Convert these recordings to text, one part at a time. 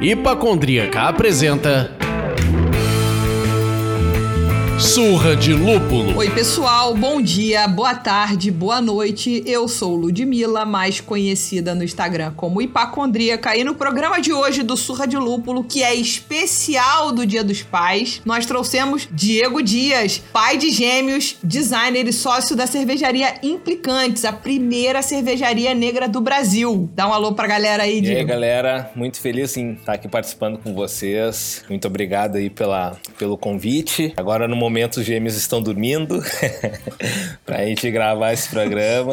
Hipacondríaca apresenta Surra de Lúpulo. Oi, pessoal, bom dia, boa tarde, boa noite. Eu sou Ludmilla, mais conhecida no Instagram como Hipacondríaca. E no programa de hoje do Surra de Lúpulo, que é especial do Dia dos Pais, nós trouxemos Diego Dias, pai de gêmeos, designer e sócio da cervejaria Implicantes, a primeira cervejaria negra do Brasil. Dá um alô pra galera aí, Diego. E aí, galera, muito feliz em estar aqui participando com vocês. Muito obrigado aí pela, pelo convite. Agora, no momento momento os gêmeos estão dormindo pra gente gravar esse programa.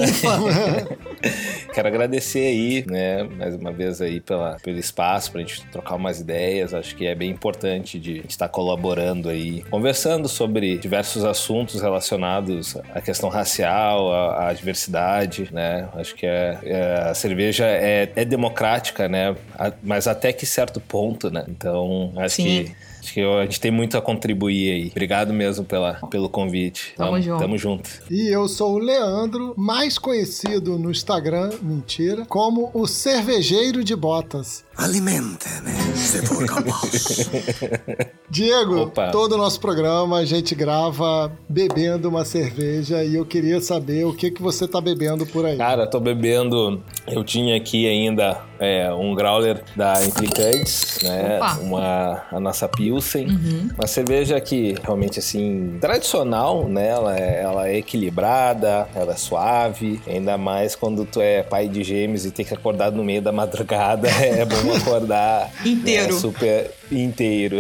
Quero agradecer aí, né, mais uma vez aí pela, pelo espaço pra gente trocar umas ideias. Acho que é bem importante de estar colaborando aí, conversando sobre diversos assuntos relacionados à questão racial, à, à diversidade, né? Acho que é, é, a cerveja é, é democrática, né? Mas até que certo ponto, né? Então, acho Sim. que Acho que a gente tem muito a contribuir aí. Obrigado mesmo pela, pelo convite. Tamo, tamo junto. Tamo junto. E eu sou o Leandro, mais conhecido no Instagram, mentira, como o Cervejeiro de Botas. Alimente-me, se for capaz. Diego, Opa. todo o nosso programa a gente grava bebendo uma cerveja e eu queria saber o que, que você tá bebendo por aí. Cara, tô bebendo. Eu tinha aqui ainda é, um growler da Implicantes, né? Opa. Uma a nossa Pilsen. Uhum. Uma cerveja que realmente assim, tradicional, né? Ela é, ela é equilibrada, ela é suave. Ainda mais quando tu é pai de gêmeos e tem que acordar no meio da madrugada. É bom acordar inteiro. Né, super inteiro.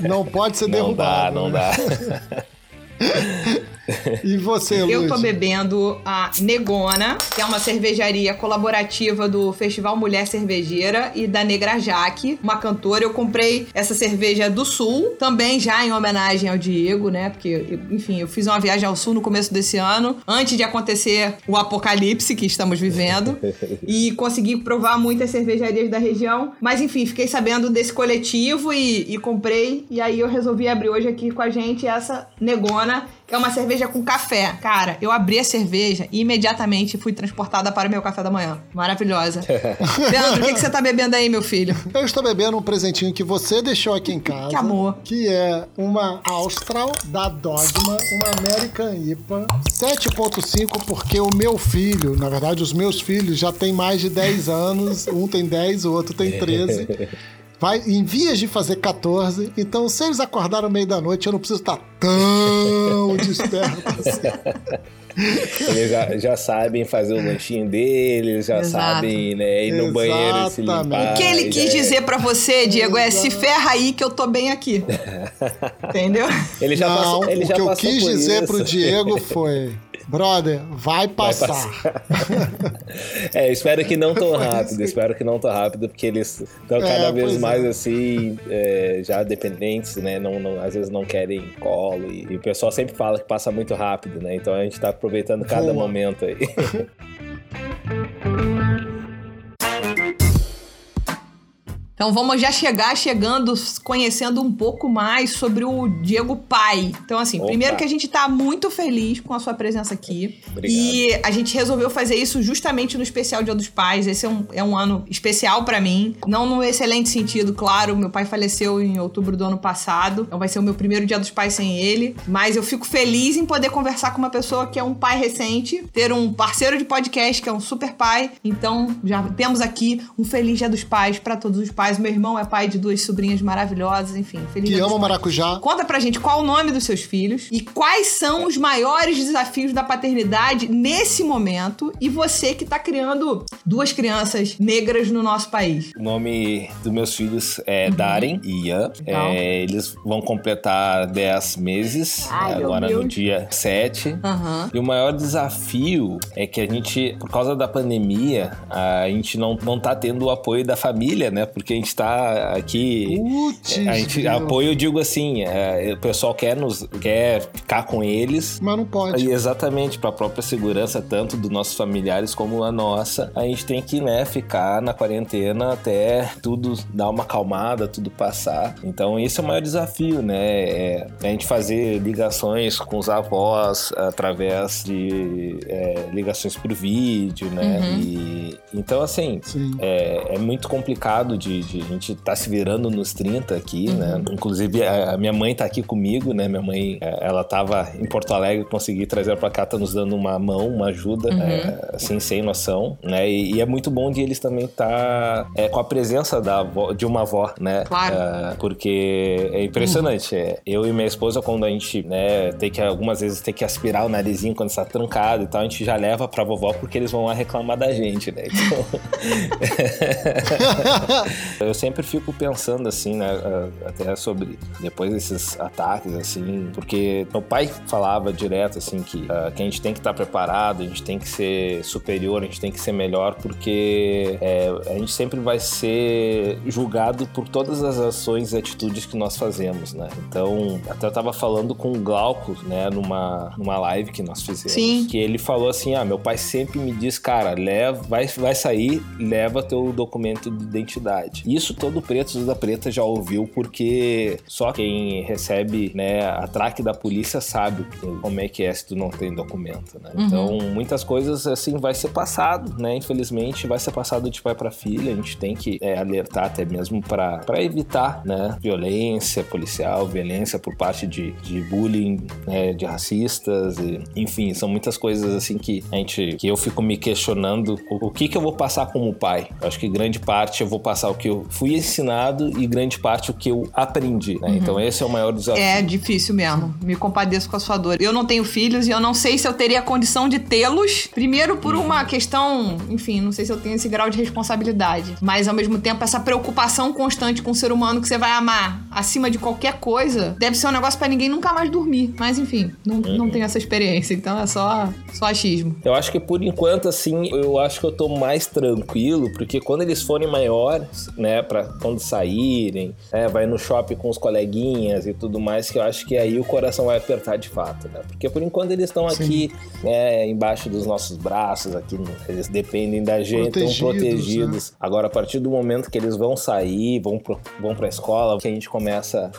Não pode ser derrubado. Não dá, não né? dá. E você, Luiz? Eu tô bebendo a Negona, que é uma cervejaria colaborativa do Festival Mulher Cervejeira e da Negra Jaque, uma cantora. Eu comprei essa cerveja do Sul, também já em homenagem ao Diego, né? Porque, enfim, eu fiz uma viagem ao Sul no começo desse ano, antes de acontecer o apocalipse que estamos vivendo, e consegui provar muitas cervejarias da região. Mas, enfim, fiquei sabendo desse coletivo e, e comprei, e aí eu resolvi abrir hoje aqui com a gente essa Negona é uma cerveja com café. Cara, eu abri a cerveja e imediatamente fui transportada para o meu café da manhã. Maravilhosa. Leandro, o que, que, você tá bebendo aí, meu filho? Eu estou bebendo um presentinho que você deixou aqui em casa. Que amor. Que é uma Austral da Dogma, uma American IPA 7.5, porque o meu filho, na verdade, os meus filhos já têm mais de 10 anos. Um tem 10, o outro tem 13. vai em vias de fazer 14. Então, se eles acordaram no meio da noite, eu não preciso estar tão desperto assim. Eles já, já, sabem fazer o lanchinho deles, já Exato. sabem né, ir no Exatamente. banheiro e se limpar. O que ele quis é... dizer para você, Diego, é se ferra aí que eu tô bem aqui. Entendeu? Ele já não, passou, ele o já que eu quis dizer isso. pro Diego foi Brother, vai passar. Vai passar. é, espero que não tão rápido, espero que não tão rápido, porque eles estão é, cada vez mais é. assim, é, já dependentes, né? Não, não, às vezes não querem colo. E, e, o pessoal sempre fala que passa muito rápido, né? Então a gente tá aproveitando cada Boa. momento aí. Então vamos já chegar chegando, conhecendo um pouco mais sobre o Diego Pai. Então, assim, Opa. primeiro que a gente tá muito feliz com a sua presença aqui. Obrigado. E a gente resolveu fazer isso justamente no especial Dia dos Pais. Esse é um, é um ano especial para mim. Não no excelente sentido, claro. Meu pai faleceu em outubro do ano passado. Então vai ser o meu primeiro Dia dos Pais sem ele. Mas eu fico feliz em poder conversar com uma pessoa que é um pai recente, ter um parceiro de podcast que é um super pai. Então já temos aqui um feliz Dia dos Pais para todos os pais meu irmão é pai de duas sobrinhas maravilhosas, enfim. Feliz que ama maracujá. Conta pra gente qual o nome dos seus filhos e quais são os maiores desafios da paternidade nesse momento e você que tá criando duas crianças negras no nosso país. O nome dos meus filhos é uhum. Darren e Ian. É, eles vão completar 10 meses, Ai, agora no dia 7. Uhum. E o maior desafio é que a gente, por causa da pandemia, a gente não, não tá tendo o apoio da família, né? Porque gente tá aqui. Putz, a gente apoio, eu digo assim, é, o pessoal quer nos quer ficar com eles. Mas não pode. E exatamente, para a própria segurança, tanto dos nossos familiares como a nossa, a gente tem que né, ficar na quarentena até tudo dar uma acalmada, tudo passar. Então, esse é o maior desafio, né? É a gente fazer ligações com os avós através de é, ligações por vídeo, né? E, então, assim, Sim. é, é muito complicado de a gente estar se virando nos 30 aqui, né? Inclusive, a, minha mãe tá aqui comigo, né? Minha mãe, é, ela tava em Porto Alegre, consegui trazer ela pra cá, tá nos dando uma mão, uma ajuda, é, assim, sem noção, né? E, e é muito bom de eles também estar é, com a presença da avó- de uma avó, né? Claro. É, porque é impressionante. é, eu e minha esposa, quando a gente, né, tem que, algumas vezes, tem que aspirar o narizinho quando está trancado e tal, a gente já leva pra vovó porque eles vão lá reclamar da gente, né? Então... Eu sempre fico pensando assim, né, até sobre depois desses ataques assim, porque meu pai falava direto assim que, ah, que a gente tem que estar preparado, a gente tem que ser superior, a gente tem que ser melhor, porque é, a gente sempre vai ser julgado por todas as ações e atitudes que nós fazemos, né? Então, até eu tava falando com o Glauco, né, numa, numa live que nós fizemos, Sim. que ele falou assim: ah, meu pai sempre me diz, cara, leva, vai, vai sair, leva teu documento de identidade. Isso todo preto da preta já ouviu, porque só quem recebe, né, a traque da polícia sabe como é que é se tu não tem documento, né? Então, muitas coisas assim vai ser passado, né? Infelizmente, vai ser passado de pai para filha. A gente tem que é, alertar até mesmo para evitar, né, violência policial, violência por parte de, de bullying, né, de racistas, e, enfim, são muitas coisas assim que a gente, que eu fico me questionando o, o que que eu vou passar como pai. Eu acho que grande parte eu vou passar o que eu fui ensinado e grande parte o que eu aprendi, né? Então esse é o maior desafio. É difícil mesmo. Me compadeço com a sua dor. Eu não tenho filhos e eu não sei se eu teria condição de tê-los. Primeiro, por uma questão, enfim, não sei se eu tenho esse grau de responsabilidade. Mas ao mesmo tempo, essa preocupação constante com o ser humano que você vai amar acima de qualquer coisa deve ser um negócio pra ninguém nunca mais dormir. Mas enfim, não, não tenho essa experiência. Então é só, só achismo. Eu acho que por enquanto, assim, eu acho que eu tô mais tranquilo, porque quando eles forem maiores, né, pra quando saírem, né, vai no shopping com os coleguinhas e tudo mais, que eu acho que aí o coração vai apertar de fato, né? Porque por enquanto eles estão aqui, né, embaixo dos nossos braços, aqui, eles dependem da gente, estão Protegidos, protegidos. Agora, a partir do momento que eles vão sair, vão, pro, vão pra escola, que a gente começa,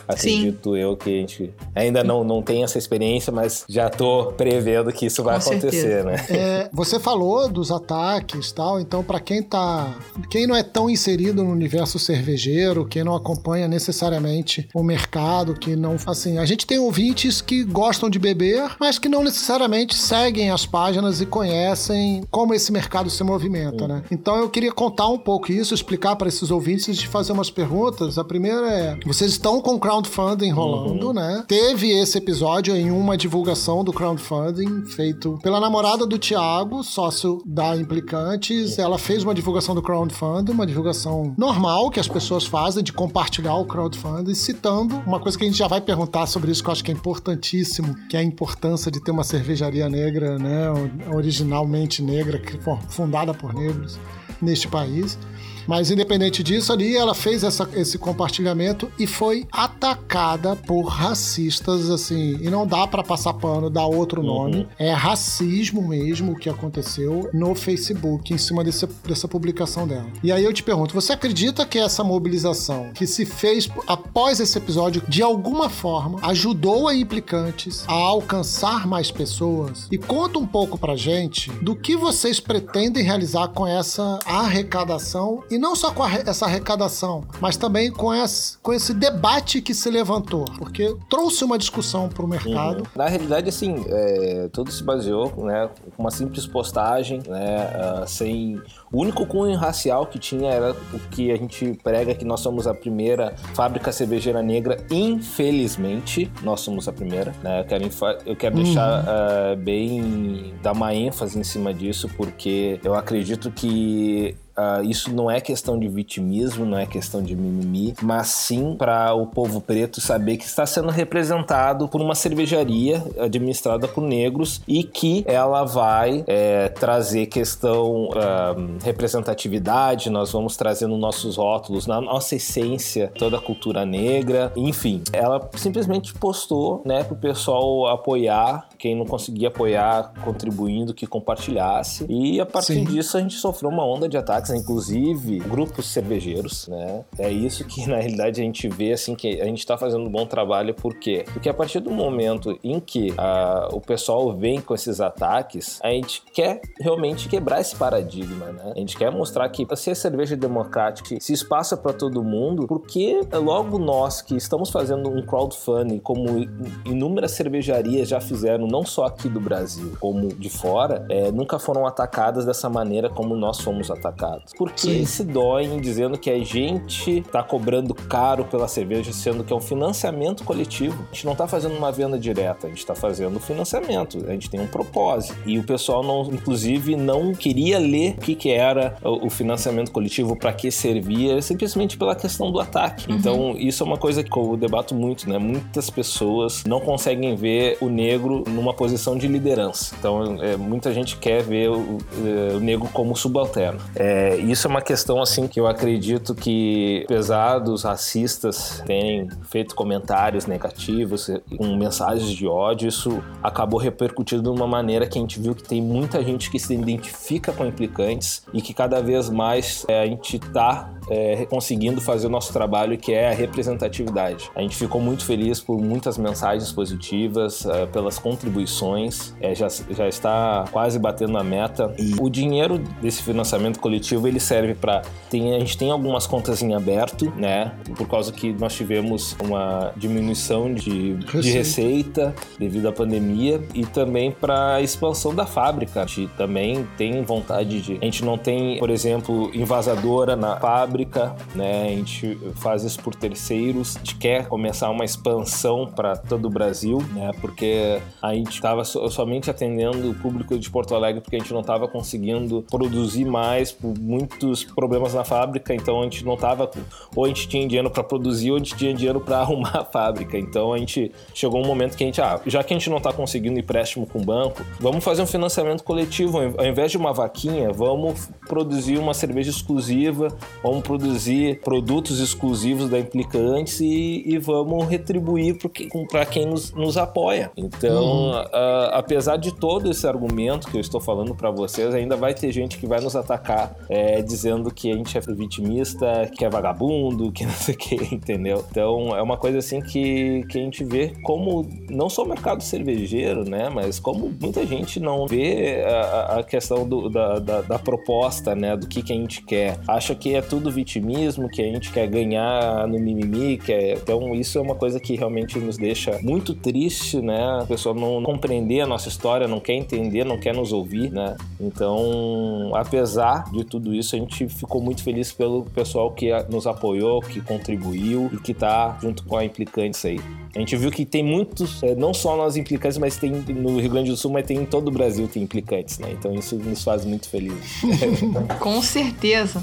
acredito eu, que a gente ainda não, não tem essa experiência, mas já tô prevendo que isso vai Com acontecer, certeza. né? É, você falou dos ataques e tal, então para quem tá, quem não é tão inserido no universo cervejeiro, quem não acompanha necessariamente o mercado, que não, assim, a gente tem ouvintes que gostam de beber, mas que não necessariamente seguem as páginas e conhecem como esse mercado se movimenta, né? Então eu queria contar um pouco isso, explicar para esses ouvintes e fazer umas perguntas. A primeira é, vocês estão com o crowdfunding rolando, né? Teve esse episódio em uma divulgação do crowdfunding feito pela namorada do Thiago, sócio da Implicantes. Ela fez uma divulgação do crowdfunding, uma divulgação normal que as pessoas fazem de compartilhar o crowdfunding, citando uma coisa que a gente já vai perguntar sobre isso que eu acho que é importantíssimo, que é a importância de ter uma cervejaria negra, né, originalmente negra, que foi fundada por negros neste país. Mas independente disso, ali ela fez essa- esse compartilhamento e foi atacada por racistas, assim. E não dá pra passar pano, dar outro nome. É racismo mesmo o que aconteceu no Facebook, em cima desse- dessa publicação dela. E aí eu te pergunto: você acredita que essa mobilização que se fez após esse episódio, de alguma forma, ajudou a implicantes a alcançar mais pessoas? E conta um pouco pra gente do que vocês pretendem realizar com essa arrecadação e não só com a essa arrecadação, mas também com esse, com esse debate que se levantou, porque trouxe uma discussão pro mercado. Na realidade, assim, é, tudo se baseou, né, com uma simples postagem, né, ah, sem... O único cunho racial que tinha era o que a gente prega que nós somos a primeira fábrica cervejeira negra, infelizmente, nós somos a primeira, né, eu quero, eu quero deixar ah, bem, dar uma ênfase em cima disso, porque eu acredito que uh, isso não é questão de vitimismo, não é questão de mimimi, mas sim para o povo preto saber que está sendo representado por uma cervejaria administrada por negros e que ela vai é, trazer questão uh, representatividade, nós vamos trazer nos nossos rótulos, na nossa essência, toda a cultura negra, enfim. Ela simplesmente postou, né, para o pessoal apoiar, quem não conseguia apoiar, contribuindo, que compartilhasse. E a partir Sim. disso a gente sofreu uma onda de ataques, inclusive grupos cervejeiros, né? É isso que na realidade a gente vê assim que a gente está fazendo um bom trabalho, por quê? Porque a partir do momento em que a, o pessoal vem com esses ataques, a gente quer realmente quebrar esse paradigma, né? A gente quer mostrar que se a cerveja democrática se espaça para todo mundo, porque logo nós que estamos fazendo um crowdfunding, como inúmeras cervejarias já fizeram, não só aqui do Brasil, como de fora, é, nunca foram atacadas dessa maneira como nós fomos atacados. Por que se doem dizendo que a gente está cobrando caro pela cerveja, sendo que é um financiamento coletivo? A gente não está fazendo uma venda direta, a gente está fazendo financiamento, a gente tem um propósito. E o pessoal, não, inclusive, não queria ler o que, que era o financiamento coletivo, para que servia, simplesmente pela questão do ataque. Uhum. Então, isso é uma coisa que eu debato muito, né? Muitas pessoas não conseguem ver o negro numa posição de liderança. Então, é, muita gente quer ver o, é, o negro como subalterno. É, isso é uma questão, assim, que eu acredito que, apesar dos racistas terem feito comentários negativos, com mensagens de ódio, isso acabou repercutindo de uma maneira que a gente viu que tem muita gente que se identifica com implicantes e que cada vez mais é, a gente está é, conseguindo fazer o nosso trabalho, que é a representatividade. A gente ficou muito feliz por muitas mensagens positivas, é, pelas contribuições, é, já, já está quase batendo a meta. E o dinheiro desse financiamento coletivo ele serve para. A gente tem algumas contas em aberto, né? Por causa que nós tivemos uma diminuição de receita, de receita devido à pandemia e também para a expansão da fábrica. A gente também tem vontade de. A gente não tem, por exemplo, envasadora na fábrica né? A gente faz isso por terceiros. A gente quer começar uma expansão para todo o Brasil, né? Porque a gente estava somente atendendo o público de Porto Alegre porque a gente não estava conseguindo produzir mais por muitos problemas na fábrica, então a gente não estava ou a gente tinha dinheiro para produzir ou a gente tinha dinheiro para arrumar a fábrica. Então a gente chegou um momento que a gente, ah, já que a gente não está conseguindo empréstimo com o banco, vamos fazer um financiamento coletivo. Ao invés de uma vaquinha, vamos produzir uma cerveja exclusiva, vamos produzir produtos exclusivos da Implicantes e, e vamos retribuir para quem nos, nos, apoia. Então, uhum. apesar de todo esse argumento que eu estou falando para vocês, ainda vai ter gente que vai nos atacar é, dizendo que a gente é vitimista, que é vagabundo, que não sei o que, entendeu? Então, é uma coisa assim que, que a gente vê como, não só o mercado cervejeiro, né, mas como muita gente não vê a, a questão do, da, da, da, proposta, né, do que, que a gente quer. Acha que é tudo vitimismo, que a gente quer ganhar no mimimi, que é... então isso é uma coisa que realmente nos deixa muito triste, né? A pessoa não compreender a nossa história, não quer entender, não quer nos ouvir, né? Então, apesar de tudo isso, a gente ficou muito feliz pelo pessoal que nos apoiou, que contribuiu e que tá junto com a Implicantes aí. A gente viu que tem muitos, é, não só nós implicantes, mas tem no Rio Grande do Sul, mas tem em todo o Brasil tem implicantes, né? Então isso nos faz muito felizes. com certeza.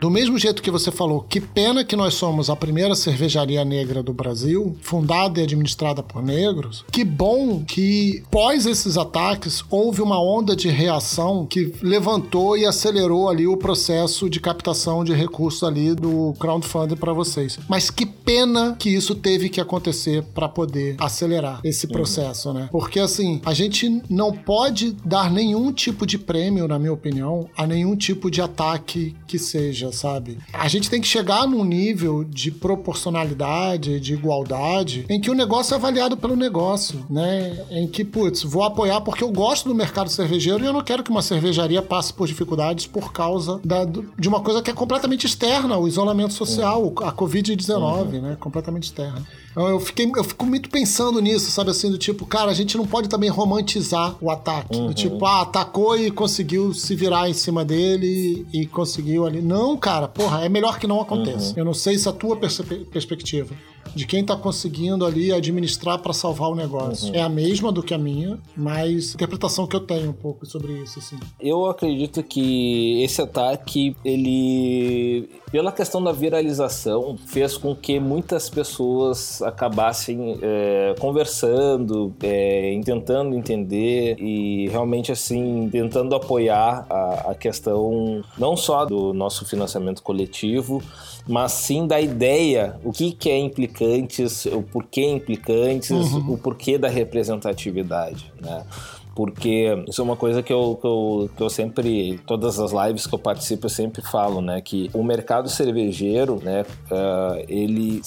Do mesmo jeito que você falou, que pena que nós somos a primeira cervejaria negra do Brasil, fundada e administrada por negros. Que bom que, pós esses ataques, houve uma onda de reação que levantou e acelerou ali o processo de captação de recursos ali do crowdfunding para vocês. Mas que pena que isso teve que acontecer para poder acelerar esse uhum. processo, uhum. né? Porque assim, a gente não pode dar nenhum tipo de prêmio, na minha opinião, a nenhum tipo de ataque que seja sabe? A gente tem que chegar num nível de proporcionalidade, de igualdade, em que o negócio é avaliado pelo negócio, né? Em que, putz, vou apoiar porque eu gosto do mercado cervejeiro e eu não quero que uma cervejaria passe por dificuldades por causa da, de uma coisa que é completamente externa, o isolamento social, a Covid-19, uhum. né? Completamente externa. Eu, fiquei, eu fico muito pensando nisso, sabe assim, do tipo, cara, a gente não pode também romantizar o ataque. Uhum. Do tipo, ah, atacou e conseguiu se virar em cima dele e conseguiu ali. Não, cara, porra, é melhor que não aconteça. Uhum. Eu não sei se a tua perspectiva de quem está conseguindo ali administrar para salvar o negócio. Uhum. É a mesma do que a minha, mas a interpretação que eu tenho um pouco sobre isso, assim. Eu acredito que esse ataque, ele, pela questão da viralização, fez com que muitas pessoas acabassem é, conversando, é, tentando entender e realmente assim tentando apoiar a, a questão não só do nosso financiamento coletivo, mas sim da ideia, o que, que é implicantes, o porquê implicantes, Uhum. o porquê da representatividade, né? Porque isso é uma coisa que eu, que, eu, que eu sempre, todas as lives que eu participo, eu sempre falo, né? Que o mercado cervejeiro, né? ah, ele,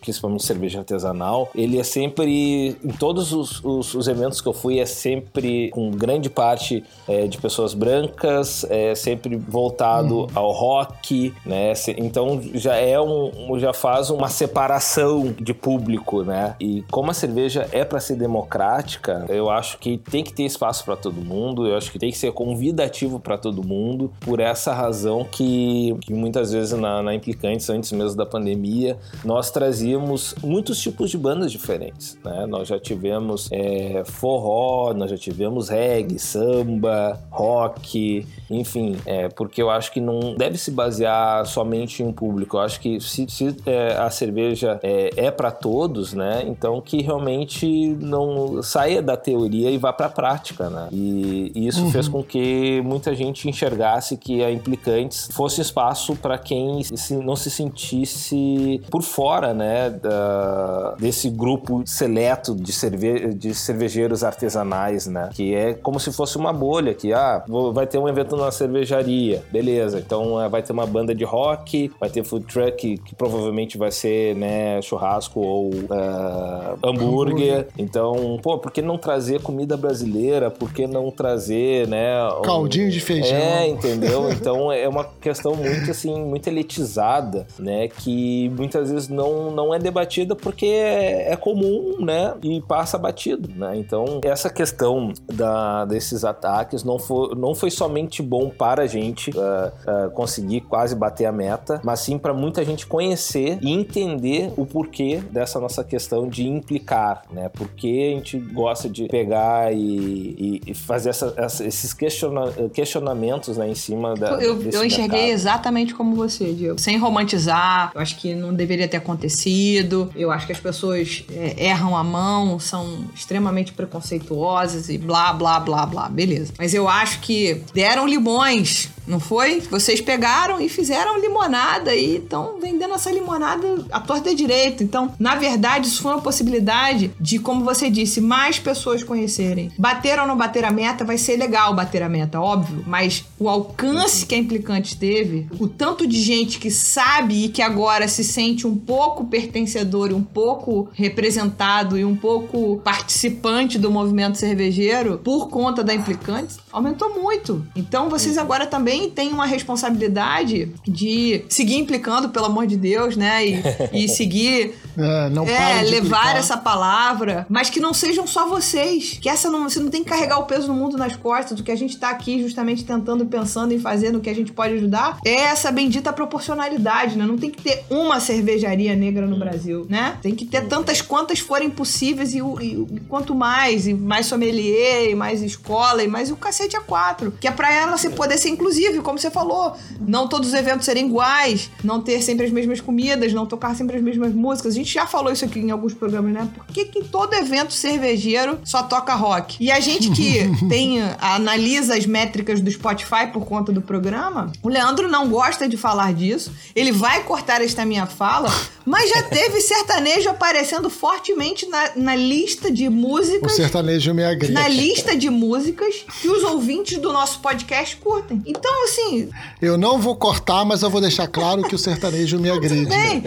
principalmente cerveja artesanal, ele é sempre, em todos os, os, os eventos que eu fui, é sempre com grande parte eh, de pessoas brancas, é sempre voltado ao rock, né? Então já é um, já faz uma separação de público, né? E como a cerveja é para ser democrática, eu acho que tem que ter espaço para todo mundo, eu acho que tem que ser convidativo para todo mundo, por essa razão que, que muitas vezes na, na Implicantes, antes mesmo da pandemia, nós trazíamos muitos tipos de bandas diferentes, né? Nós já tivemos é, forró, nós já tivemos reggae, samba, rock, enfim, é, porque eu acho que não deve se basear somente em público. Eu acho que se, se, é, a cerveja é, é para todos, né? Então que realmente não saia da teoria e vá para a prática, né? E, e isso fez com que muita gente enxergasse que a Implicantes fosse espaço para quem se- não se sentisse por fora, né? da- desse grupo seleto de, cerve de cervejeiros artesanais, né? Que é como se fosse uma bolha, que ah, vai ter um evento na cervejaria, beleza. Então eh, vai ter uma banda de rock, vai ter food truck, que, que provavelmente vai ser, né, churrasco ou ah, hambúrguer. Então, pô, por que não trazer comida brasileira? Por que não trazer, né? um- Caldinho de feijão. É, entendeu? Então é uma questão muito assim, muito elitizada, né? Que muitas vezes não, não é debatida porque é, comum, né? E passa batido, né? Então essa questão da, desses ataques não foi, não foi somente bom para a gente ah, ah, conseguir quase bater a meta, mas sim para muita gente conhecer e entender o porquê dessa nossa questão de implicar, né? Porque a gente gosta de pegar e, e- e fazer essa- essa- esses questiona- questionamentos né, em cima da. Eu, eu enxerguei mercado. exatamente como você, Diego. Sem romantizar, eu acho que não deveria ter acontecido. Eu acho que as pessoas é, erram a mão, são extremamente preconceituosas e blá, blá, blá, blá. Beleza. Mas eu acho que deram limões, não foi? Vocês pegaram e fizeram limonada e estão vendendo essa limonada à torta e direito. Então, na verdade, isso foi uma possibilidade de, como você disse, mais pessoas conhecerem. Bater ou não bater a meta, vai ser legal bater a meta, óbvio. Mas o alcance que a Implicante teve, o tanto de gente que sabe e que agora se sente um pouco pertencedor e um pouco representado e um pouco participante do movimento cervejeiro por conta da Implicante, aumentou muito. Então vocês agora também têm uma responsabilidade de seguir implicando, pelo amor de Deus, né? E, e seguir É, não é, levar clicar. essa palavra, mas que não sejam só vocês. Que essa não, você não tem que carregar o peso do mundo nas costas. O que a gente tá aqui justamente tentando, pensando em fazer no que a gente pode ajudar é essa bendita proporcionalidade, né? Não tem que ter uma cervejaria negra no Brasil, né? Tem que ter tantas quantas forem possíveis e, e e quanto mais, e mais sommelier, e mais escola, e mais o cacete a quatro. Que é pra ela se poder ser inclusive, como você falou. Não todos os eventos serem iguais, não ter sempre as mesmas comidas, não tocar sempre as mesmas músicas. A gente já falou isso aqui em alguns programas, né? Por que, que todo evento cervejeiro só toca rock? E a gente que tem, analisa as métricas do Spotify por conta do programa, o Leandro não gosta de falar disso. Ele vai cortar esta minha fala, mas já teve sertanejo aparecendo fortemente na, na lista de O músicas sertanejo me agrega. na lista de músicas que os ouvintes do nosso podcast curtem. Então, assim, Eu não vou cortar, mas eu vou deixar claro que o sertanejo me agride. bem.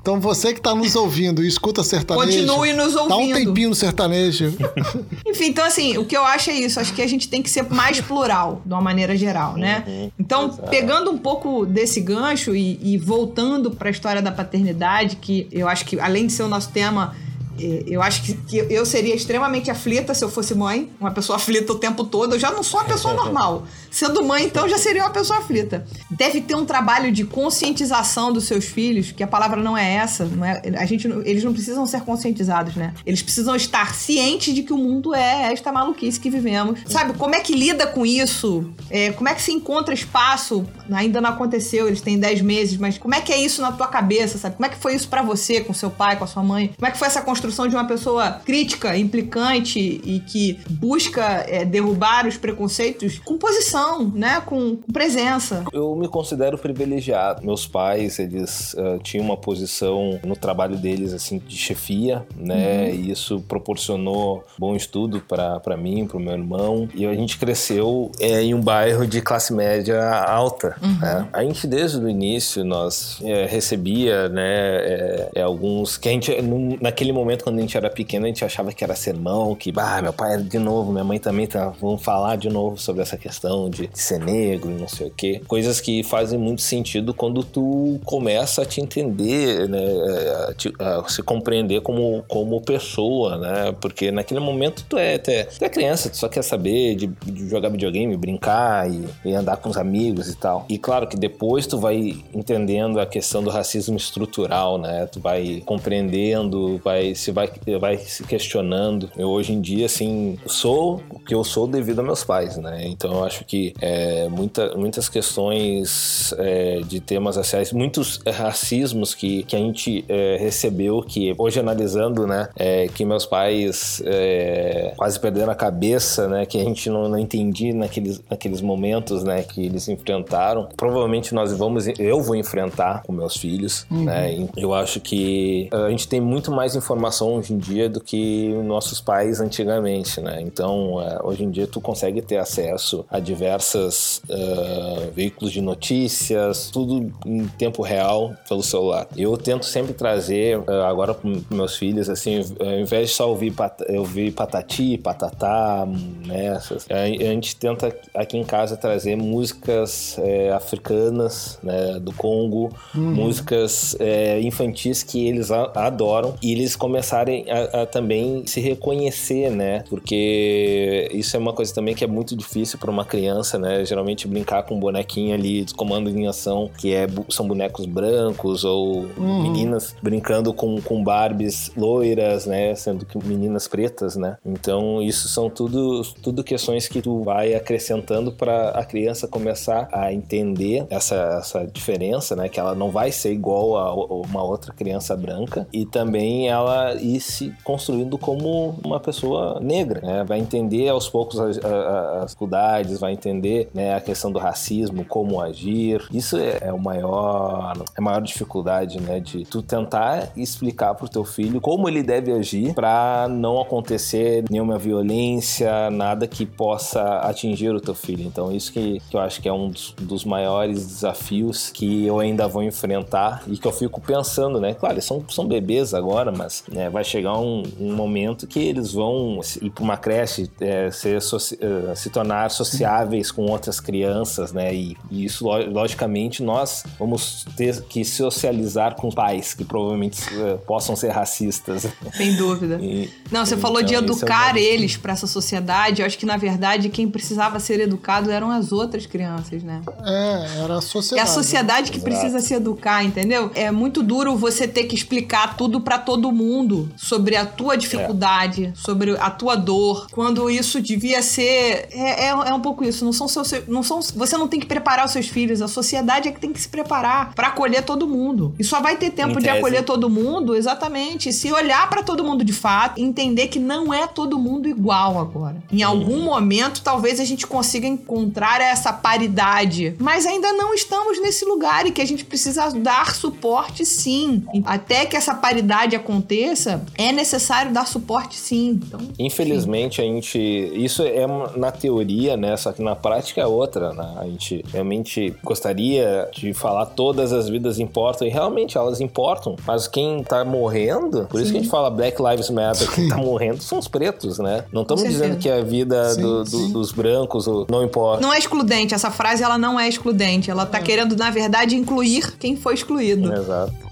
Então você que tá nos ouvindo e escuta sertanejo. Continue nos Dá um ouvindo. tempinho no sertanejo. Enfim, então assim, o que eu acho é isso. Acho que a gente tem que ser mais plural, de uma maneira geral, né? Uhum, Então, pegando um pouco desse gancho e, e voltando para a história da paternidade, que eu acho que além de ser o nosso tema, É, Eu acho que, que eu seria extremamente aflita se eu fosse mãe, uma pessoa aflita o tempo todo. Eu já não sou uma pessoa normal. Sendo mãe, então, já seria uma pessoa aflita. Deve ter um trabalho de conscientização dos seus filhos, que a palavra não é essa. Não é, a gente, eles não precisam ser conscientizados, né? Eles precisam estar cientes de que o mundo é esta maluquice que vivemos. Sabe, como é que lida com isso? É, como é que se encontra espaço? Ainda não aconteceu, eles têm 10 meses, mas como é que é isso na tua cabeça, sabe? Como é que foi isso pra você, com seu pai, com a sua mãe? Como é que foi essa construção de uma pessoa crítica, implicante e que busca é, derrubar os preconceitos com posição, né? Com, presença. Eu me considero privilegiado. Meus pais, eles eh, tinham uma posição no trabalho deles, assim, de chefia, né? E isso proporcionou bom estudo para mim, para o meu irmão. E a gente cresceu eh, em um bairro de classe média alta. né? A gente, desde o início, nós eh, recebia, né, eh, eh, alguns... Que a gente, naquele momento, quando a gente era pequeno, a gente achava que era sermão, que, bah, meu pai é de novo, minha mãe também tá... Vamos falar de novo sobre essa questão de ser negro não sei o quê. Coisas que fazem muito sentido quando tu começa a te entender, né? A, te- a se compreender como, como pessoa, né? Porque naquele momento tu é, tu é, tu é criança, tu só quer saber de, de jogar videogame, brincar e, e andar com os amigos e tal. E claro que depois tu vai entendendo a questão do racismo estrutural, né? Tu vai compreendendo, vai se vai, vai se questionando. Eu hoje em dia, assim, sou o que eu sou devido a meus pais, né? Então eu acho que é, muita, muitas questões é, de temas raciais, muitos é, racismos que, que a gente é, recebeu, que hoje analisando, né, é, que meus pais é, quase perderam a cabeça, né, que a gente não, não entendia naqueles, naqueles momentos, né, que eles enfrentaram. Provavelmente nós vamos, eu vou enfrentar com meus filhos, né? E Eu acho que a gente tem muito mais informação hoje em dia do que nossos pais antigamente, né? Então, hoje em dia tu consegue ter acesso a diversas eh, veículos de notícias, tudo em tempo real pelo celular. Eu tento sempre trazer eh, agora para meus filhos assim, ao invés de só ouvir pat eu ouvir patati, patatá, né? essas- a, gente tenta aqui em casa trazer músicas eh, africanas, né, do Congo, músicas eh, infantis que eles adoram e eles começarem a, a também se reconhecer, né? Porque isso é uma coisa também que é muito difícil para uma criança, né? Geralmente brincar com um bonequinho ali de comando em ação, que é, são bonecos brancos ou meninas brincando com, com Barbies loiras, né? Sendo que meninas pretas, né? Então, isso são tudo, tudo questões que tu vai acrescentando para a criança começar a entender essa, essa diferença, né? Que ela não vai ser igual a uma outra criança branca e também ela ir se construindo como uma pessoa negra, né? Vai entender aos poucos as, a- a- as dificuldades, vai entender né, a questão do racismo, como agir. Isso é, é o maior, é a maior dificuldade, né? De tu tentar explicar pro teu filho como ele deve agir para não acontecer nenhuma violência, nada que possa atingir o teu filho. Então, isso que, que eu acho que é um dos, dos maiores desafios que eu ainda vou enfrentar e que eu fico pensando, né? Claro, são, são bebês agora, mas né, vai chegar um, um momento que eles vão ir para uma creche, é, ser eh, se tornar sociáveis com outras crianças, né? E, e isso, lo- logicamente, nós vamos ter que socializar com pais que provavelmente eh, possam ser racistas. Sem dúvida. E- Não, você falou de então, é educar uma- eles pra essa sociedade. Eu acho que, na verdade, quem precisava ser educado eram as outras crianças, né? É, era a É sociedade. a sociedade que Exato. precisa se educar, entendeu? É muito duro você ter que explicar tudo pra todo mundo sobre a tua dificuldade, sobre a tua dor, quando isso devia ser. É, é, é um pouco isso. Não são seus, não são, você não tem que preparar os seus filhos, a sociedade é que tem que se preparar pra acolher todo mundo. E só vai ter tempo Em de acolher todo mundo, exatamente, se olhar pra todo mundo de fato, entender que não é todo mundo igual agora. Em algum momento, talvez a gente consiga encontrar essa paridade, mas ainda não estamos nesse lugar e que a gente precisa dar suporte sim. Até que essa paridade aconteça, é necessário dar suporte sim. Então, Infelizmente, a gente. Isso é na teoria, né? Só que na prática é outra, né? A gente realmente gostaria de falar todas as vidas importam, e realmente elas importam. Mas quem tá morrendo, por isso que a gente fala Black Lives Matter, quem tá morrendo são os pretos, né? Não estamos dizendo que a vida Sim, do- do- sim. dos brancos não importa. não é excludente, essa frase ela não é excludente, ela tá querendo na verdade incluir quem foi excluído. Exato.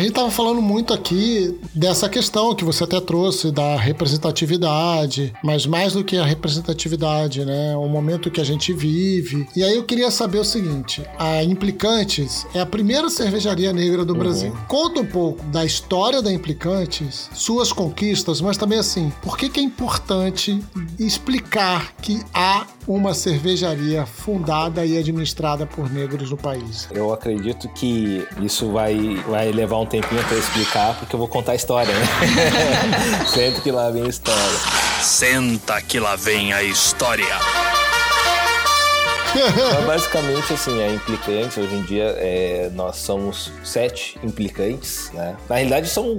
A gente tava falando muito aqui dessa questão que você até trouxe da representatividade, mas mais do que a representatividade, né? O momento que a gente vive. E aí eu queria saber o seguinte: a Implicantes é a primeira cervejaria negra do Brasil. Conta um pouco da história da Implicantes, suas conquistas, mas também assim, por que, que é importante explicar que há uma cervejaria fundada e administrada por negros no país? Eu acredito que isso vai, vai levar um tempinho eu explicar, porque eu vou contar a história, né? Sempre que lá vem a história. Senta que lá vem a história. Basicamente, assim, é implicante. Hoje em dia, é, nós somos sete implicantes, né? Na realidade, são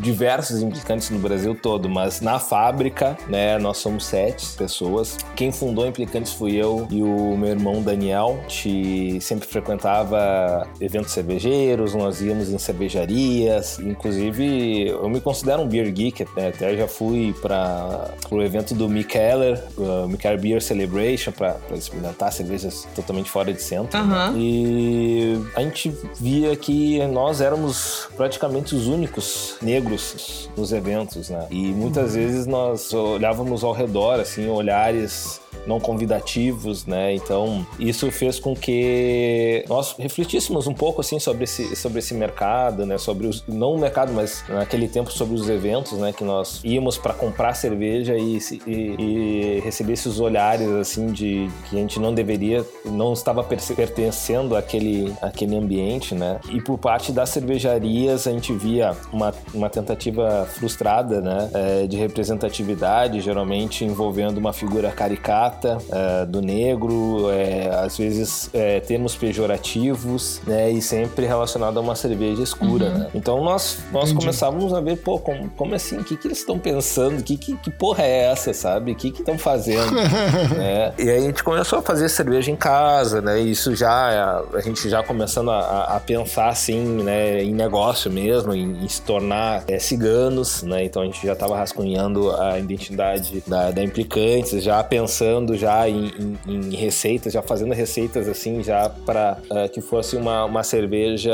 diversos implicantes no Brasil todo, mas na fábrica, né, nós somos sete pessoas. Quem fundou Implicantes fui eu e o meu irmão Daniel. A gente sempre frequentava eventos cervejeiros, nós íamos em cervejarias. Inclusive, eu me considero um beer geek, né? Até já fui para o evento do Mikeller, o Mikeller Beer Celebration, para experimentar cervejas totalmente fora de centro. Aham. E a gente via que nós éramos praticamente os únicos negros nos eventos, né? E muitas vezes nós olhávamos ao redor, assim, olhares não convidativos, né? Então, isso fez com que nós refletíssemos um pouco assim sobre esse, sobre esse mercado, né? Sobre os não o mercado, mas naquele tempo sobre os eventos, né? Que nós íamos para comprar cerveja e, e, e receber esses olhares assim de que a gente não deveria, não estava pertencendo àquele, àquele ambiente, né? E por parte das cervejarias a gente via uma, uma tentativa frustrada, né? eh, de representatividade, geralmente envolvendo uma figura caricata eh, do negro, eh, às vezes eh, termos pejorativos, né? E sempre relacionado a uma cerveja escura, né? Então nós, nós Entendi. começávamos a ver, pô, como, como assim? O que, que eles estão pensando? Que, que, que porra é essa, sabe? O que que estão fazendo? né? E aí a gente começou a fazer cerveja em casa, né? Isso já, a gente já começando a, a- a pensar assim, né? Em negócio mesmo, em, em se tornar é, ciganos, né? Então a gente já estava rascunhando a identidade da, da Implicantes, já pensando já em, em- em receitas, já fazendo receitas assim, já para que fosse uma, uma cerveja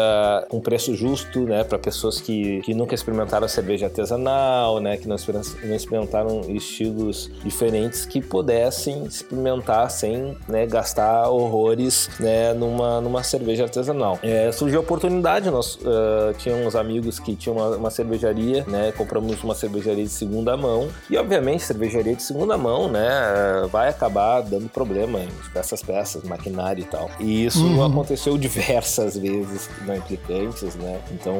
com preço justo, né? Para pessoas que, que nunca experimentaram cerveja artesanal, né? Que não não experimentaram estilos diferentes que pudessem experimentar sem né, gastar horrores né, numa, numa cerveja artesanal. É, surgiu a oportunidade, nós ah, tínhamos amigos que tinham uma, uma cervejaria, né? Compramos uma cervejaria de segunda mão e obviamente cervejaria de segunda mão, né? ah, Vai acabar dando problema em diversas peças, maquinário e tal. E isso Uhum. aconteceu diversas vezes na Implicantes, né? Então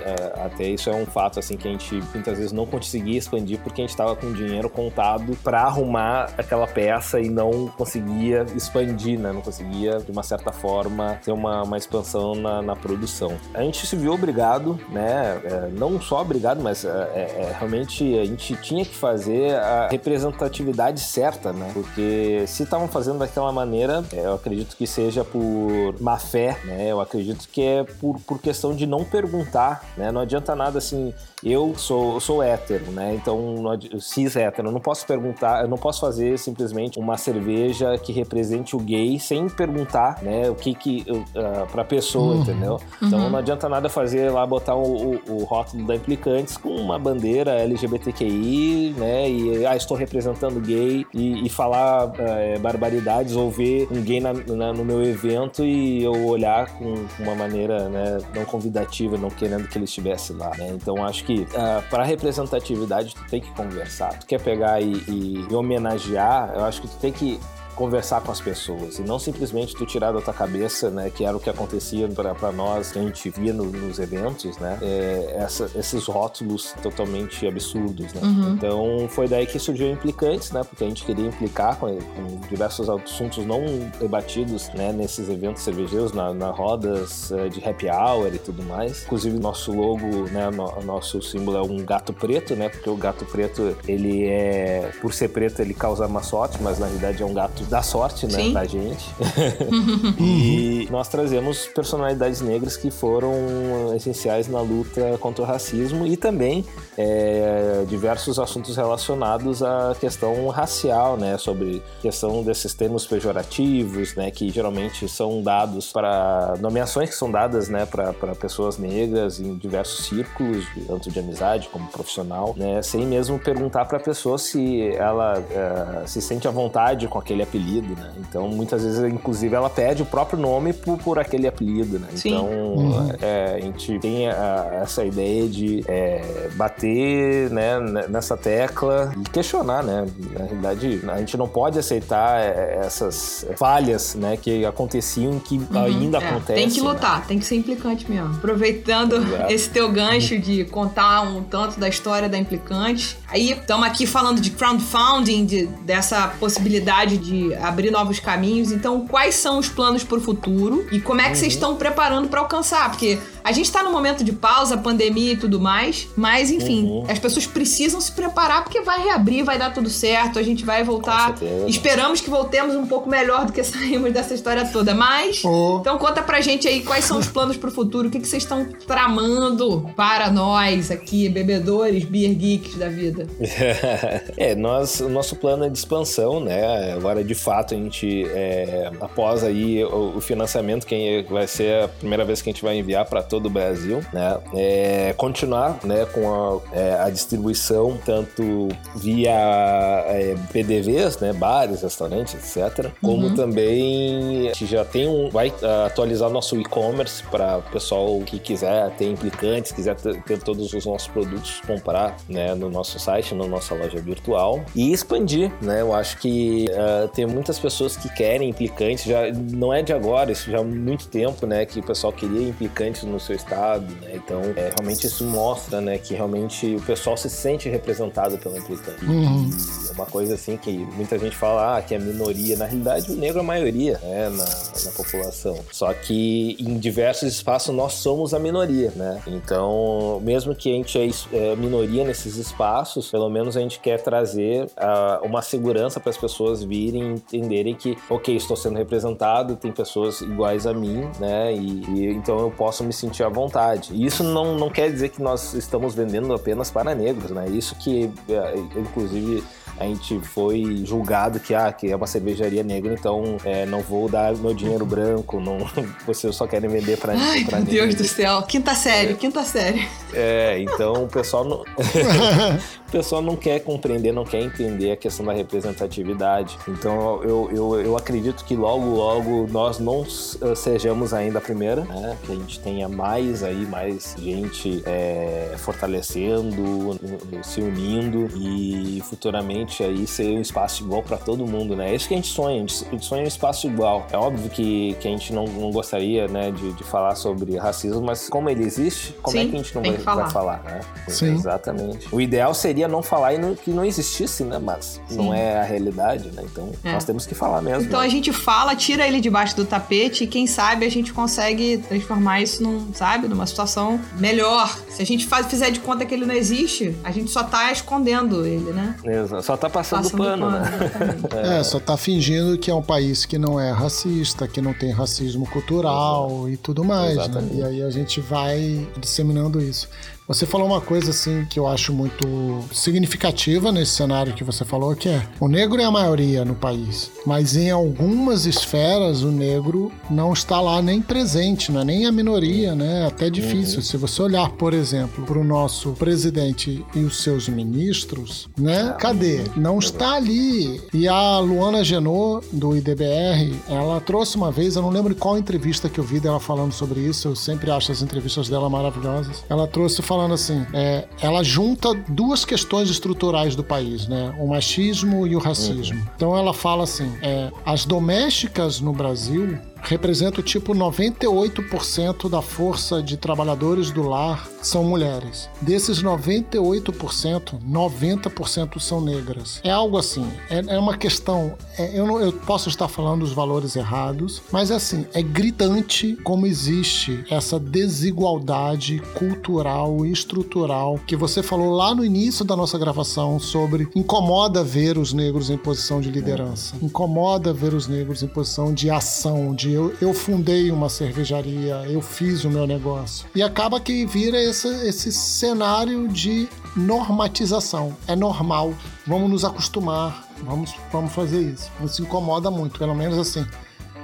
é, até isso é um fato assim que a gente muitas vezes não conseguia expandir porque a gente estava com dinheiro contado para arrumar aquela peça e não conseguia expandir, né? Não conseguia de uma certa forma ter uma, uma expansão na, na produção. A gente se viu obrigado, né? É, não só obrigado, mas é, é, é, realmente a gente tinha que fazer a representatividade certa, né? Porque se estavam fazendo daquela maneira, é, eu acredito que seja por má fé, né? Eu acredito que é por, por questão de não perguntar, né? Não adianta nada assim, eu sou, eu sou hétero, né? Então, cis hétero, eu não posso perguntar, eu não posso fazer simplesmente uma cerveja que represente o gay sem perguntar, né? O que que, uh, pra pessoa, entendeu? Então, não adianta nada fazer lá, botar o, o, o rótulo da Implicantes com uma bandeira LGBTQI, né? E, ah, estou representando gay e, e falar eh, barbaridades ou ver gay na- na- no meu evento e eu olhar com com uma maneira né, não convidativa, não querendo que ele estivesse lá, né? Então acho que para representatividade tu tem que conversar. Tu quer pegar e, e- e homenagear, eu acho que tu tem que conversar com as pessoas e não simplesmente tu tirar da tua cabeça, né, que era o que acontecia para nós, que a gente via no- nos eventos, né, é, essa- esses rótulos totalmente absurdos, né. Então foi daí que surgiu Implicantes, né, porque a gente queria implicar com, com diversos assuntos não debatidos, né, nesses eventos cervejeiros, na, na rodas eh, de happy hour e tudo mais. Inclusive nosso logo, né, no- nosso símbolo é um gato preto, né, porque o gato preto ele é, por ser preto ele causa má sorte, mas na realidade é um gato dá sorte, né, Sim. pra gente. e nós trazemos personalidades negras que foram essenciais na luta contra o racismo e também é, diversos assuntos relacionados à questão racial, né, sobre questão desses termos pejorativos, né, que geralmente são dados para nomeações que são dadas, né, para pessoas negras em diversos círculos, tanto de amizade como profissional, né, sem mesmo perguntar para a pessoa se ela é, se sente à vontade com aquele apelido, né. Então, muitas vezes, inclusive, ela pede o próprio nome por, por aquele apelido, né. Sim. Então, é, a gente tem a- essa ideia de é, bater né, nessa tecla e questionar, né? Na realidade, a gente não pode aceitar é, essas falhas, né, que aconteciam e que ainda É, acontecem. tem que né? lutar, tem que ser implicante mesmo. Aproveitando Exato. esse teu gancho de contar um tanto da história da implicante. Aí estamos aqui falando de crowdfunding, de, dessa possibilidade de abrir novos caminhos. Então, quais são os planos para o futuro e como é que vocês Uhum. estão preparando para alcançar? Porque a gente está no momento de pausa, pandemia e tudo mais, mas enfim, Uhum. as pessoas precisam se preparar porque vai reabrir, vai dar tudo certo, a gente vai voltar. Com certeza. Esperamos que voltemos um pouco melhor do que saímos dessa história toda, mas Oh. então conta pra gente aí quais são os planos pro futuro, o que, que vocês estão tramando para nós aqui, bebedores, beer geeks da vida. é, nós, o nosso plano é de expansão, né? Agora, de fato, a gente, é, após aí o, o financiamento, que vai ser a primeira vez que a gente vai enviar para todo o Brasil, né? É, continuar, né, com a, é, a distribuição tanto via é, PDVs, né, bares, restaurantes, etc, como também a gente já tem um, vai atualizar nosso e-commerce para o pessoal que quiser ter implicantes, quiser ter, ter todos os nossos produtos comprar, né, no nosso site, na nossa loja virtual e expandir, né? Eu acho que ah, tem muitas pessoas que querem implicantes, já não é de agora, isso já há muito tempo, né, que o pessoal queria implicantes no seu estado, né? Então, é, realmente isso mostra, né, que realmente o pessoal se sente representado pelo implicante. Uhum. É uma coisa assim que muita gente fala ah, que é minoria, na realidade o negro é a maioria, né, na, na população. Só que em diversos espaços nós somos a minoria, né? Então, mesmo que a gente é, é minoria nesses espaços, pelo menos a gente quer trazer ah, uma segurança para as pessoas virem entenderem que, ok, estou sendo representado, tem pessoas iguais a mim, né? E, e então eu posso me sentir à vontade. E isso não, não quer dizer que nós estamos vendendo apenas para negros, né? Isso que, eh, inclusive, a gente foi julgado que, ah, que é uma cervejaria negra, então é, não vou dar meu dinheiro branco, não, vocês só querem vender para Ai, pra meu Deus do céu. Quinta série, quinta série. É, então o pessoal não. o pessoal não quer compreender, não quer entender a questão da representatividade. Então eu, eu, eu acredito que logo, logo nós não eh, sejamos ainda a primeira, né? Que a gente tenha mais aí, mais gente eh, fortalecendo, se unindo e futuramente aí ser um espaço igual para todo mundo, né? É isso que a gente sonha, a gente, sonha um espaço igual. É óbvio que, que a gente não, não gostaria, né, de, de falar sobre racismo, mas como ele existe, como é Sim, que a gente não vai, falar. vai falar, né? Sim. Exatamente. O ideal seria não falar e não- que não existisse, né? Mas Sim. não é a realidade, né? Então É. nós temos que falar mesmo. Então né? a gente fala, tira ele debaixo do tapete e quem sabe a gente consegue transformar isso num, sabe, numa situação melhor. Se a gente faz, fizer de conta que ele não existe, a gente só tá escondendo ele, né? Exato. Só tá passando, Passando pano, né? exatamente. É, só tá fingindo que é um país que não é racista, que não tem racismo cultural e tudo mais, né? Exatamente. E aí a gente vai disseminando isso. Você falou uma coisa assim que eu acho muito significativa nesse cenário que você falou, que é o negro é a maioria no país, mas em algumas esferas o negro não está lá nem presente, não é nem a minoria, né? É até difícil. Se você olhar, por exemplo, para o nosso presidente e os seus ministros, né? Cadê? Não está ali. E a Luana Genot, do IDBR, ela trouxe uma vez, eu não lembro qual entrevista que eu vi dela falando sobre isso, eu sempre acho as entrevistas dela maravilhosas. Ela trouxe falando assim, é, ela junta duas questões estruturais do país, né? O machismo e o racismo. Então ela fala assim, é, as domésticas no Brasil represento tipo 98% da força de trabalhadores do lar são mulheres. Desses 98%, 90% são negras. É algo assim, é, é uma questão. é- eu, não, eu posso estar falando os valores errados, mas assim, é gritante como existe essa desigualdade cultural e estrutural que você falou lá no início da nossa gravação sobre incomoda ver os negros em posição de liderança, incomoda ver os negros em posição de ação, de eu, eu fundei uma cervejaria, eu fiz o meu negócio. E acaba que vira esse, esse cenário de normatização. É normal, vamos nos acostumar, vamos, vamos fazer isso. Isso incomoda muito, pelo menos assim.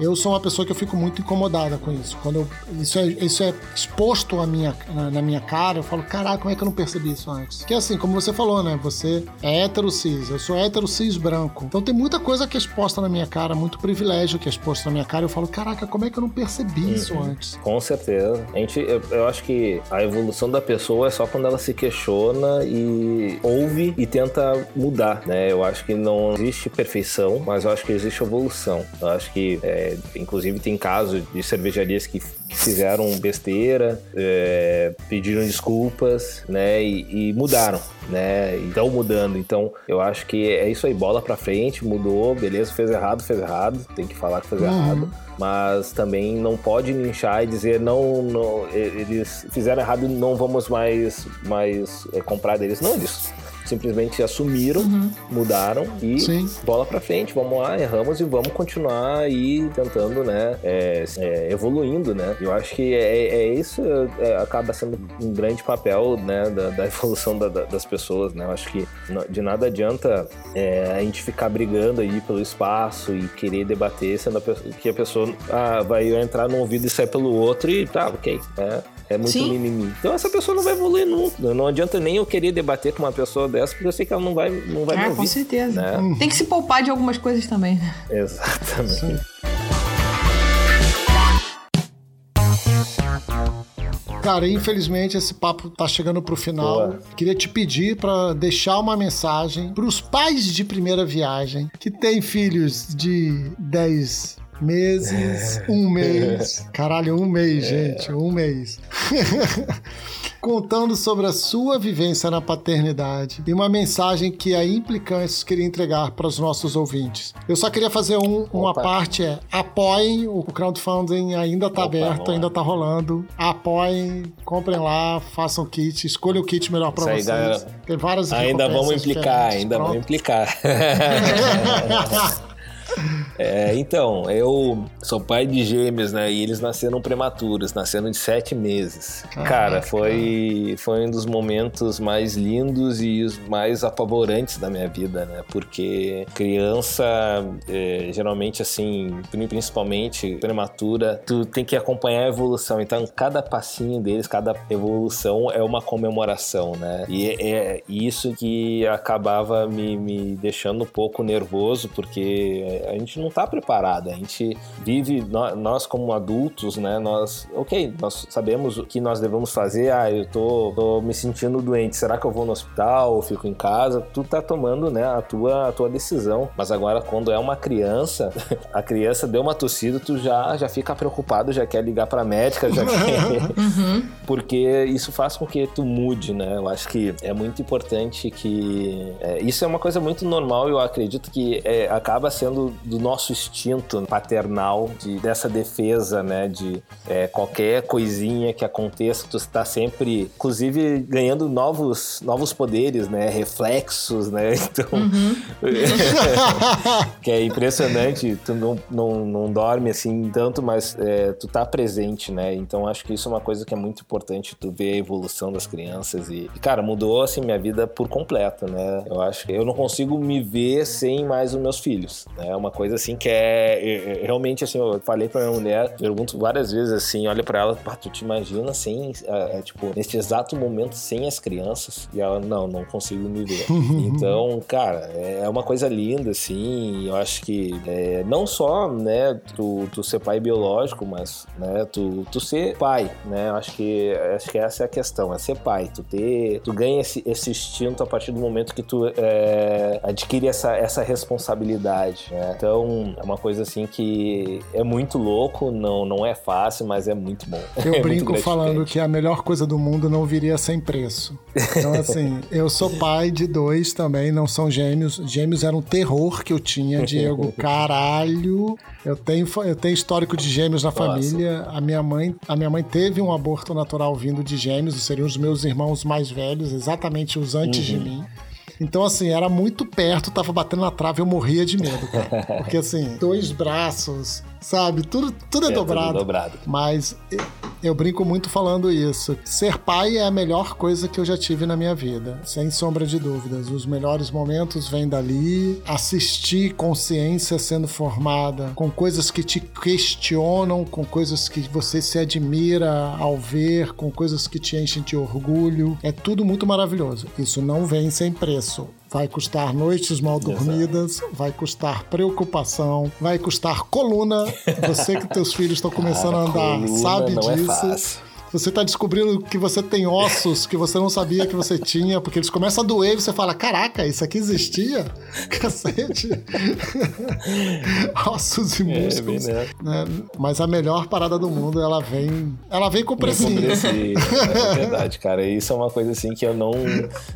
Eu sou uma pessoa que eu fico muito incomodada com isso. Quando eu- isso, é, isso é exposto à minha, na, na minha cara, eu falo, caraca, como é que eu não percebi isso antes? Que assim, como você falou, né? Você é hétero cis, eu sou hétero cis branco. Então tem muita coisa que é exposta na minha cara, muito privilégio que é exposto na minha cara. Eu falo, caraca, como é que eu não percebi isso antes? Com certeza. A gente, eu, eu acho que a evolução da pessoa é só quando ela se questiona e ouve e tenta mudar, né? Eu acho que não existe perfeição, mas eu acho que existe evolução. Eu acho que, é, inclusive, tem casos de cervejarias que, fizeram besteira, é, pediram desculpas, né? E, e mudaram, né? E estão mudando. Então, eu acho que é isso aí, bola pra frente, mudou, beleza, fez errado, fez errado, tem que falar que fez errado mas também não pode linchar e dizer não, não eles fizeram errado não vamos mais mais é, comprar deles não eles simplesmente assumiram mudaram e Sim. bola pra frente vamos lá erramos e vamos continuar aí tentando né é, é, evoluindo né eu acho que é, é isso é, acaba sendo um grande papel né da, da evolução da- da- das pessoas né eu acho que de nada adianta é, a gente ficar brigando aí pelo espaço e querer debater, sendo a pessoa- que a pessoa ah, vai entrar num ouvido e sair pelo outro e tá, ok. É, é muito Sim. mimimi. Então essa pessoa não vai evoluir nunca. Não adianta nem eu querer debater com uma pessoa dessa, porque eu sei que ela não vai, não vai me Ah, ouvir. com certeza. Né? Tem que se poupar de algumas coisas também, né? Exatamente. Cara, infelizmente esse papo tá chegando pro final. Boa. Queria te pedir pra deixar uma mensagem pros pais de primeira viagem que têm filhos de 10 meses, um mês. Caralho, um mês, gente, um mês. Contando sobre a sua vivência na paternidade e uma mensagem que a Implicâncios queria entregar para os nossos ouvintes. Eu só queria fazer um, uma Opa. parte, é apoiem, o crowdfunding ainda tá Opa, aberto, lá. ainda tá rolando. Apoiem, comprem lá, façam kit, escolham o kit melhor para vocês. galera. Tem várias Ainda vamos implicar, ainda vamos implicar. É, então, eu sou pai de gêmeos, né? E eles nasceram prematuros, nasceram de sete meses. Caraca, Cara, foi, foi um dos momentos mais lindos e os mais apavorantes da minha vida, né? Porque criança, é, geralmente assim, principalmente prematura, tu tem que acompanhar a evolução. Então, cada passinho deles, cada evolução é uma comemoração, né? E é, é isso que acabava me, me deixando um pouco nervoso, porque a gente não tá preparado. A gente vive, nó- nós como adultos, né? Nós, ok, nós sabemos o que nós devemos fazer. Ah, eu tô, tô me sentindo doente. Será que eu vou no hospital fico em casa? Tu tá tomando, né, a tua, a tua decisão. Mas agora, quando é uma criança, a criança deu uma tossida, tu já, já fica preocupado, já quer ligar pra médica, já quer porque isso faz com que tu mude, né? Eu acho que é muito importante que é, isso é uma coisa muito normal. Eu acredito que é, acaba sendo do nosso instinto paternal de, dessa defesa, né? De é, qualquer coisinha que aconteça, tu está sempre, inclusive, ganhando novos, novos poderes, né? Reflexos, né? Então, que é impressionante. Tu não, não, não dorme assim tanto, mas é, tu tá presente, né? Então acho que isso é uma coisa que é muito importante, tu ver a evolução das crianças e, cara, mudou assim minha vida por completo, né? Eu acho que eu não consigo me ver sem mais os meus filhos, né? É uma coisa assim que é, é- é- realmente assim, eu falei pra minha mulher, pergunto várias vezes assim, olha pra ela, "Pá, tu te imagina sem, é, é, tipo, neste exato momento sem as crianças? E ela, não, não consigo me ver. então, cara, é uma coisa linda, assim, eu acho que é, não só, né, tu, tu ser pai biológico, mas, né, tu, tu ser pai, né, eu acho que, acho que essa é a questão, é ser pai, tu ter, tu ganha esse, esse instinto a partir do momento que tu é, adquire essa, essa responsabilidade, né? Então, é uma coisa assim que é muito louco, não, não é fácil, mas é muito bom. Eu É brinco falando que a melhor coisa do mundo não viria sem preço. Então, assim, eu sou pai de dois também, não são gêmeos. Gêmeos era um terror que eu tinha, Diego. Caralho. Eu tenho, eu tenho histórico de gêmeos na família. A minha, mãe, a minha mãe teve um aborto natural vindo de gêmeos, seriam os meus irmãos mais velhos, exatamente os antes de mim. Então, assim, era muito perto, tava batendo na trave, eu morria de medo, cara. Porque, assim, dois braços, sabe? Tudo, tudo é, É, tudo dobrado. dobrado. Mas eu- eu brinco muito falando isso. Ser pai é a melhor coisa que eu já tive na minha vida, sem sombra de dúvidas. Os melhores momentos vêm dali. Assistir consciência sendo formada, com coisas que te questionam, com coisas que você se admira ao ver, com coisas que te enchem de orgulho. É tudo muito maravilhoso. Isso não vem sem preço. Vai custar noites mal dormidas, vai custar preocupação, vai custar coluna. Você que teus filhos estão começando a andar, coluna sabe é disso. fácil. Você tá descobrindo que você tem ossos que você não sabia que você tinha, porque eles começam a doer e você fala: Caraca, isso aqui existia? Cacete. ossos e É, músculos. nessa. né? Mas a melhor parada do mundo, ela vem. Ela vem com precinho. É verdade, cara. Isso é uma coisa assim que eu não,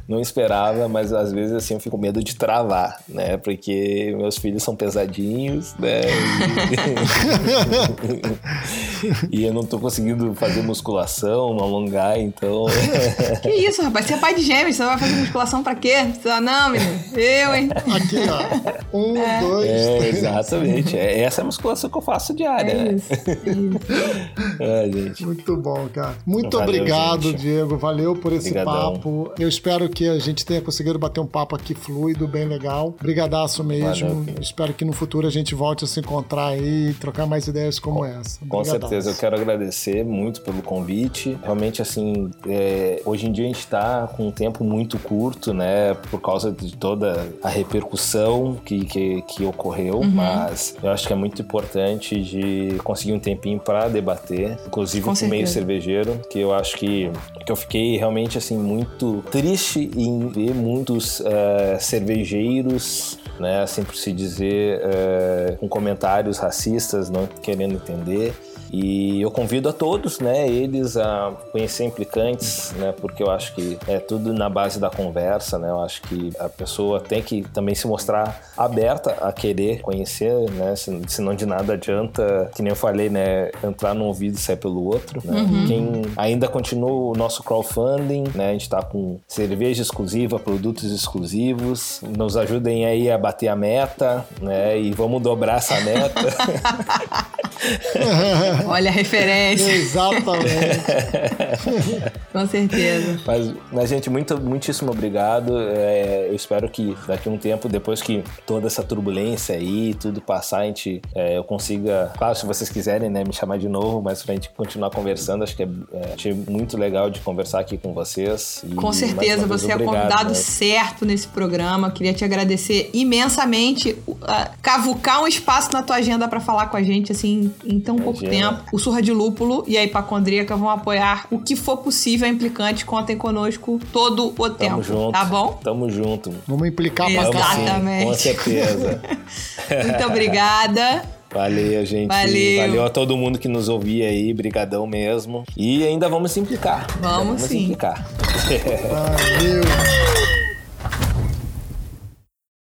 não esperava, mas às vezes assim eu fico com medo de travar, né? Porque meus filhos são pesadinhos, né? E, e eu não tô conseguindo fazer musculação, alongar, então. Que isso, rapaz? Você é pai de gêmeos, você vai fazer musculação pra quê? Você fala, não, menino, eu, hein? Aqui, ó. Um, dois, É, três. exatamente. É essa é a musculação que eu faço diária, É isso. é isso. É, gente. Muito bom, cara. Muito Valeu, obrigado, gente. Diego. Valeu por esse Obrigadão. papo. Eu espero que a gente tenha conseguido bater um papo aqui fluido, bem legal. Brigadaço mesmo. Valeu, espero que no futuro a gente volte a se encontrar aí e trocar mais ideias como essa. Com certeza, eu quero agradecer muito pelo convite. Realmente, assim, é, hoje em dia a gente está com um tempo muito curto, né? Por causa de toda a repercussão que, que, que ocorreu, mas eu acho que é muito importante de conseguir um tempinho para debater, inclusive Com com o meio cervejeiro, que eu acho que, que eu fiquei realmente, assim, muito triste em ver muitos eh, cervejeiros né, assim por se dizer, eh, com comentários racistas, não querendo entender. E eu convido a todos, né, eles a conhecer implicantes, né, porque eu acho que é tudo na base da conversa, né, eu acho que a pessoa tem que também se mostrar aberta a querer conhecer, né, se- senão de nada adianta, que nem eu falei, né, entrar num ouvido e sair pelo outro, né. Quem ainda continua o nosso crowdfunding, né, a gente tá com cerveja exclusiva, produtos exclusivos, nos ajudem aí a bater a meta, né, e vamos dobrar essa meta. Olha a referência, Exatamente. com certeza. Mas, mas, gente, muito, muitíssimo obrigado. É, eu espero que daqui a um tempo, depois que toda essa turbulência aí, tudo passar, a gente, é, eu consiga, claro, se vocês quiserem, né, me chamar de novo, mas pra gente continuar conversando, acho que é, é, achei muito legal de conversar aqui com vocês. E, Com certeza, vez, você é o obrigado, convidado né? certo nesse programa. Queria te agradecer imensamente. uh, cavucar um espaço na tua agenda pra falar com a gente, assim, em tão pouco Imagina. tempo. O Surra de Lúpulo e a Hipacondríaca vão apoiar o que for possível. A implicante contem conosco todo o tempo. Tamo junto. Tá bom? Tamo junto. Vamos implicar pra Vamos cá. sim, Exatamente. com certeza. Muito obrigada. Valeu, gente. Valeu. Valeu a todo mundo que nos ouvia aí. Brigadão mesmo. E ainda vamos se implicar. Vamos Ainda sim. implicar. Valeu.